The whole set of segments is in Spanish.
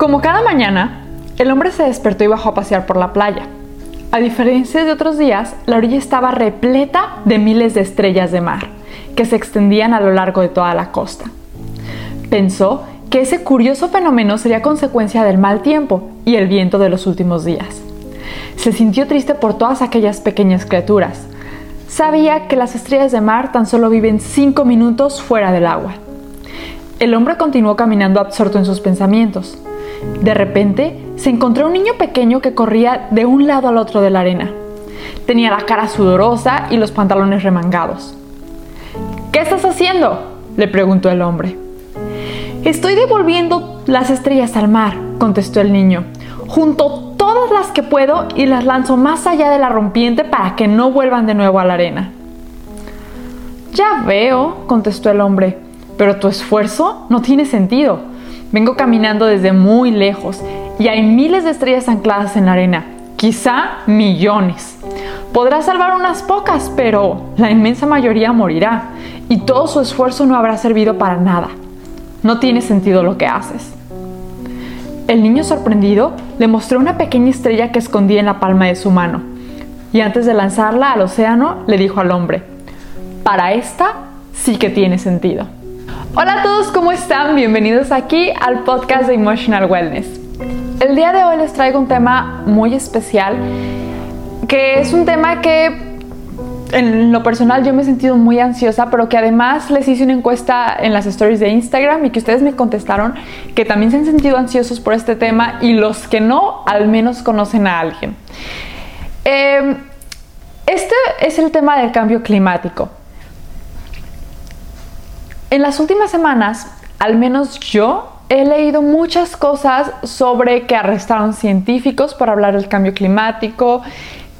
Como cada mañana, el hombre se despertó y bajó a pasear por la playa. A diferencia de otros días, la orilla estaba repleta de miles de estrellas de mar, que se extendían a lo largo de toda la costa. Pensó que ese curioso fenómeno sería consecuencia del mal tiempo y el viento de los últimos días. Se sintió triste por todas aquellas pequeñas criaturas. Sabía que las estrellas de mar tan solo viven cinco minutos fuera del agua. El hombre continuó caminando absorto en sus pensamientos. De repente, se encontró un niño pequeño que corría de un lado al otro de la arena. Tenía la cara sudorosa y los pantalones remangados. ¿Qué estás haciendo? le preguntó el hombre. Estoy devolviendo las estrellas al mar, contestó el niño. Junto todas las que puedo y las lanzo más allá de la rompiente para que no vuelvan de nuevo a la arena. Ya veo, contestó el hombre, pero tu esfuerzo no tiene sentido. Vengo caminando desde muy lejos y hay miles de estrellas ancladas en la arena, quizá millones. Podrás salvar unas pocas, pero la inmensa mayoría morirá y todo su esfuerzo no habrá servido para nada. No tiene sentido lo que haces. El niño sorprendido le mostró una pequeña estrella que escondía en la palma de su mano y antes de lanzarla al océano le dijo al hombre, para esta sí que tiene sentido. Hola a todos, ¿cómo están? Bienvenidos aquí al podcast de Emotional Wellness. El día de hoy les traigo un tema muy especial, que es un tema que en lo personal yo me he sentido muy ansiosa, pero que además les hice una encuesta en las stories de Instagram y que ustedes me contestaron que también se han sentido ansiosos por este tema y los que no, al menos conocen a alguien. Em, este es el tema del cambio climático. En las últimas semanas, al menos yo, he leído muchas cosas sobre que arrestaron científicos por hablar del cambio climático,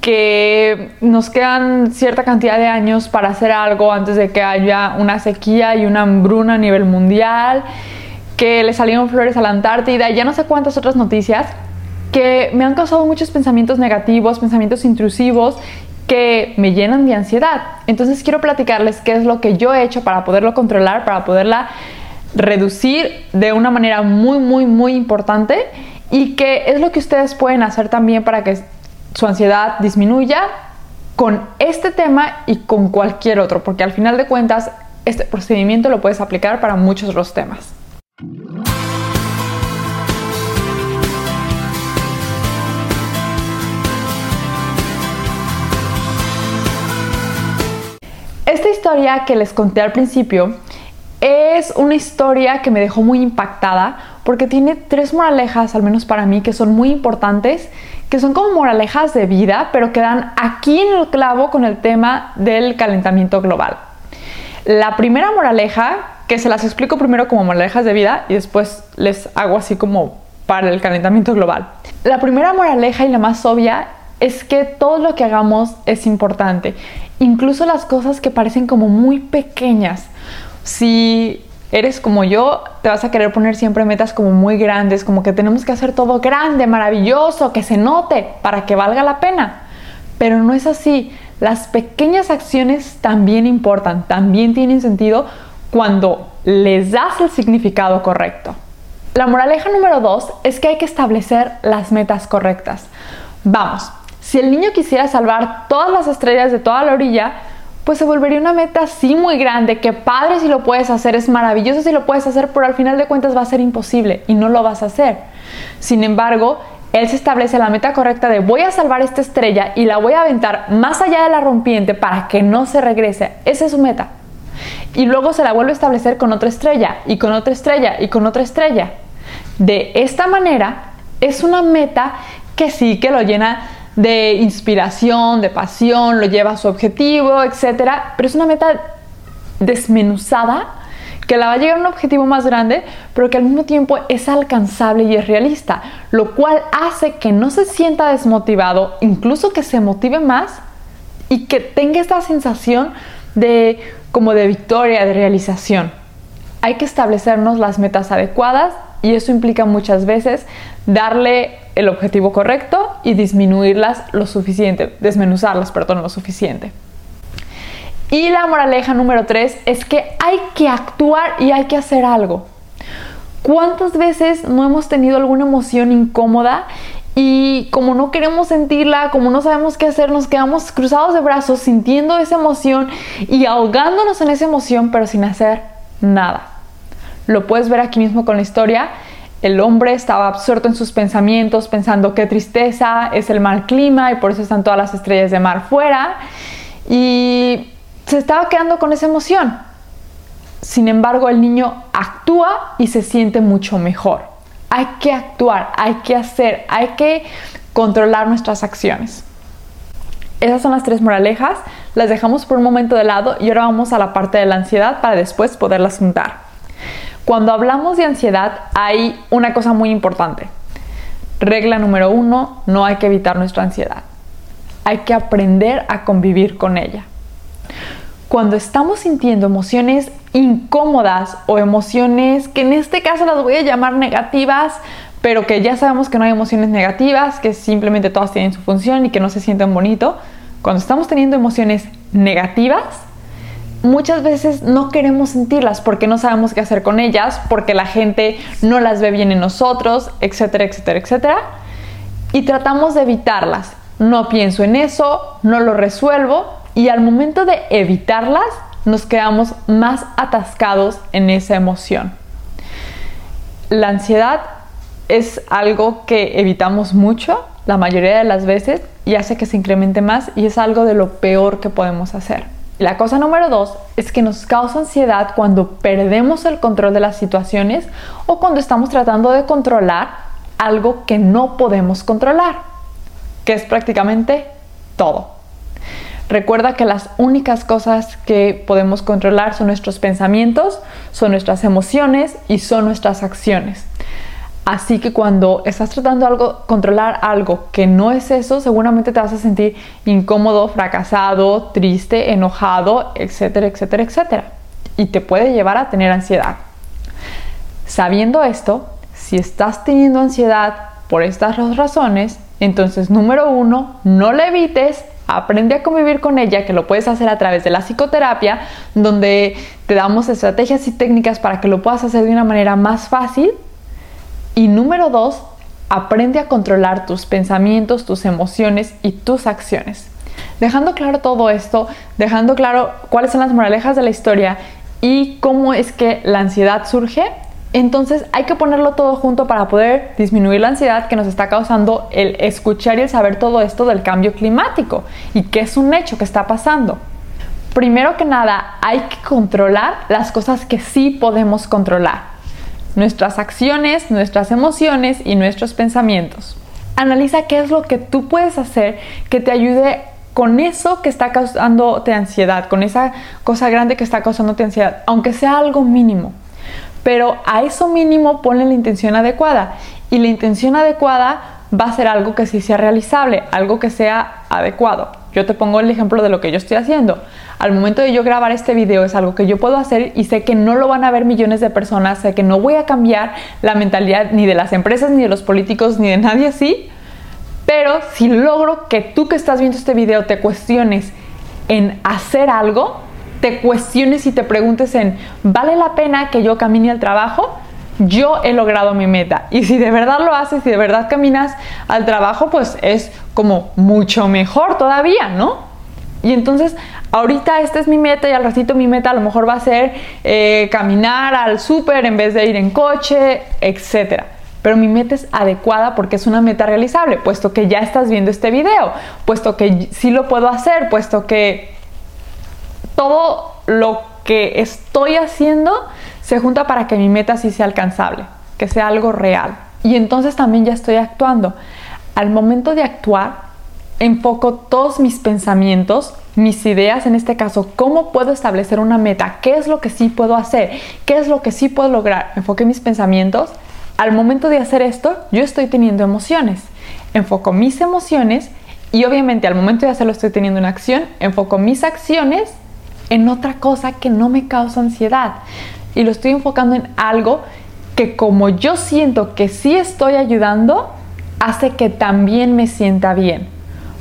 que nos quedan cierta cantidad de años para hacer algo antes de que haya una sequía y una hambruna a nivel mundial, que le salieron flores a la Antártida y ya no sé cuántas otras noticias que me han causado muchos pensamientos negativos, pensamientos intrusivos que me llenan de ansiedad. Entonces quiero platicarles qué es lo que yo he hecho para poderlo controlar, para poderla reducir de una manera muy, muy, muy importante y qué es lo que ustedes pueden hacer también para que su ansiedad disminuya con este tema y con cualquier otro, porque al final de cuentas este procedimiento lo puedes aplicar para muchos otros temas. Historia que les conté al principio es una historia que me dejó muy impactada porque tiene tres moralejas, al menos para mí, que son muy importantes, que son como moralejas de vida, pero que dan aquí en el clavo con el tema del calentamiento global. La primera moraleja, que se las explico primero como moralejas de vida y después les hago así como para el calentamiento global. La primera moraleja y la más obvia es que todo lo que hagamos es importante, incluso las cosas que parecen como muy pequeñas. Si eres como yo, te vas a querer poner siempre metas como muy grandes, como que tenemos que hacer todo grande, maravilloso, que se note para que valga la pena. Pero no es así. Las pequeñas acciones también importan, también tienen sentido cuando les das el significado correcto. La moraleja número dos es que hay que establecer las metas correctas. Vamos, si el niño quisiera salvar todas las estrellas de toda la orilla, pues se volvería una meta así muy grande, que padre si lo puedes hacer, es maravilloso si lo puedes hacer, pero al final de cuentas va a ser imposible y no lo vas a hacer. Sin embargo, él se establece la meta correcta de voy a salvar esta estrella y la voy a aventar más allá de la rompiente para que no se regrese. Esa es su meta. Y luego se la vuelve a establecer con otra estrella y con otra estrella y con otra estrella. De esta manera, es una meta que sí que lo llena de inspiración, de pasión, lo lleva a su objetivo, etc. Pero es una meta desmenuzada que la va a llegar a un objetivo más grande, pero que al mismo tiempo es alcanzable y es realista, lo cual hace que no se sienta desmotivado, incluso que se motive más y que tenga esta sensación de como de victoria, de realización. Hay que establecernos las metas adecuadas y eso implica muchas veces darle el objetivo correcto y disminuirlas lo suficiente, desmenuzarlas, perdón, lo suficiente. Y la moraleja número tres es que hay que actuar y hay que hacer algo. ¿Cuántas veces no hemos tenido alguna emoción incómoda y como no queremos sentirla, como no sabemos qué hacer, nos quedamos cruzados de brazos sintiendo esa emoción y ahogándonos en esa emoción, pero sin hacer nada? Lo puedes ver aquí mismo con la historia. El hombre estaba absorto en sus pensamientos, pensando qué tristeza, es el mal clima y por eso están todas las estrellas de mar fuera. Y se estaba quedando con esa emoción. Sin embargo, el niño actúa y se siente mucho mejor. Hay que actuar, hay que hacer, hay que controlar nuestras acciones. Esas son las tres moralejas, las dejamos por un momento de lado y ahora vamos a la parte de la ansiedad para después poderlas juntar. Cuando hablamos de ansiedad hay una cosa muy importante. Regla número uno, no hay que evitar nuestra ansiedad. Hay que aprender a convivir con ella. Cuando estamos sintiendo emociones incómodas o emociones que en este caso las voy a llamar negativas, pero que ya sabemos que no hay emociones negativas, que simplemente todas tienen su función y que no se sienten bonito. Cuando estamos teniendo emociones negativas, muchas veces no queremos sentirlas porque no sabemos qué hacer con ellas, porque la gente no las ve bien en nosotros, etcétera, etcétera, etcétera. Y tratamos de evitarlas. No pienso en eso, no lo resuelvo y al momento de evitarlas nos quedamos más atascados en esa emoción. La ansiedad es algo que evitamos mucho la mayoría de las veces y hace que se incremente más y es algo de lo peor que podemos hacer. La cosa número dos es que nos causa ansiedad cuando perdemos el control de las situaciones o cuando estamos tratando de controlar algo que no podemos controlar, que es prácticamente todo. Recuerda que las únicas cosas que podemos controlar son nuestros pensamientos, son nuestras emociones y son nuestras acciones. Así que cuando estás tratando algo, controlar algo que no es eso, seguramente te vas a sentir incómodo, fracasado, triste, enojado, etcétera, etcétera, etcétera. Y te puede llevar a tener ansiedad. Sabiendo esto, si estás teniendo ansiedad por estas dos razones, entonces número uno, no la evites, aprende a convivir con ella, que lo puedes hacer a través de la psicoterapia, donde te damos estrategias y técnicas para que lo puedas hacer de una manera más fácil. Y número dos, aprende a controlar tus pensamientos, tus emociones y tus acciones. Dejando claro todo esto, dejando claro cuáles son las moralejas de la historia y cómo es que la ansiedad surge, entonces hay que ponerlo todo junto para poder disminuir la ansiedad que nos está causando el escuchar y el saber todo esto del cambio climático y que es un hecho que está pasando. Primero que nada, hay que controlar las cosas que sí podemos controlar. Nuestras acciones, nuestras emociones y nuestros pensamientos. Analiza qué es lo que tú puedes hacer que te ayude con eso que está causándote ansiedad, con esa cosa grande que está causándote ansiedad, aunque sea algo mínimo pero a eso mínimo ponle la intención adecuada y la intención adecuada va a ser algo que sí sea realizable, algo que sea adecuado. Yo te pongo el ejemplo de lo que yo estoy haciendo. Al momento de yo grabar este video es algo que yo puedo hacer y sé que no lo van a ver millones de personas, sé que no voy a cambiar la mentalidad ni de las empresas, ni de los políticos, ni de nadie así. Pero si logro que tú que estás viendo este video te cuestiones en hacer algo, te cuestiones y te preguntes en, ¿vale la pena que yo camine al trabajo? Yo he logrado mi meta. Y si de verdad lo haces, si de verdad caminas al trabajo, pues es como mucho mejor todavía, ¿no? Y entonces, ahorita esta es mi meta y al ratito mi meta a lo mejor va a ser eh, caminar al súper en vez de ir en coche, etc. Pero mi meta es adecuada porque es una meta realizable, puesto que ya estás viendo este video, puesto que sí lo puedo hacer, puesto que todo lo que estoy haciendo se junta para que mi meta sí sea alcanzable, que sea algo real. Y entonces también ya estoy actuando. Al momento de actuar, enfoco todos mis pensamientos, mis ideas, en este caso, cómo puedo establecer una meta, qué es lo que sí puedo hacer, qué es lo que sí puedo lograr. Enfoqué mis pensamientos. Al momento de hacer esto, yo estoy teniendo emociones. Enfoco mis emociones y obviamente al momento de hacerlo estoy teniendo una acción. Enfoco mis acciones en otra cosa que no me causa ansiedad y lo estoy enfocando en algo que como yo siento que sí estoy ayudando, hace que también me sienta bien.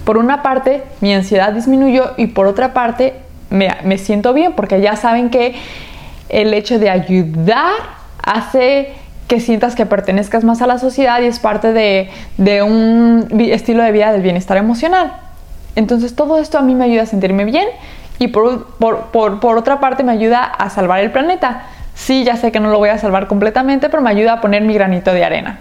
Por una parte, mi ansiedad disminuyó y por otra parte, me, siento bien porque ya saben que el hecho de ayudar hace que sientas que pertenezcas más a la sociedad y es parte de, un estilo de vida del bienestar emocional. Entonces todo esto a mí me ayuda a sentirme bien y por, por, otra parte me ayuda a salvar el planeta. Sí, ya sé que no lo voy a salvar completamente, pero me ayuda a poner mi granito de arena.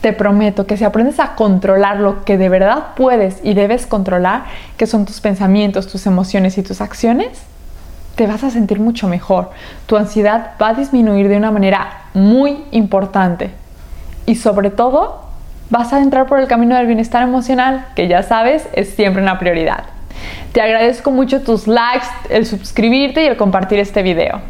Te prometo que si aprendes a controlar lo que de verdad puedes y debes controlar, que son tus pensamientos, tus emociones y tus acciones, te vas a sentir mucho mejor. Tu ansiedad va a disminuir de una manera muy importante. Y sobre todo, vas a entrar por el camino del bienestar emocional, que ya sabes es siempre una prioridad. Te agradezco mucho tus likes, el suscribirte y el compartir este video.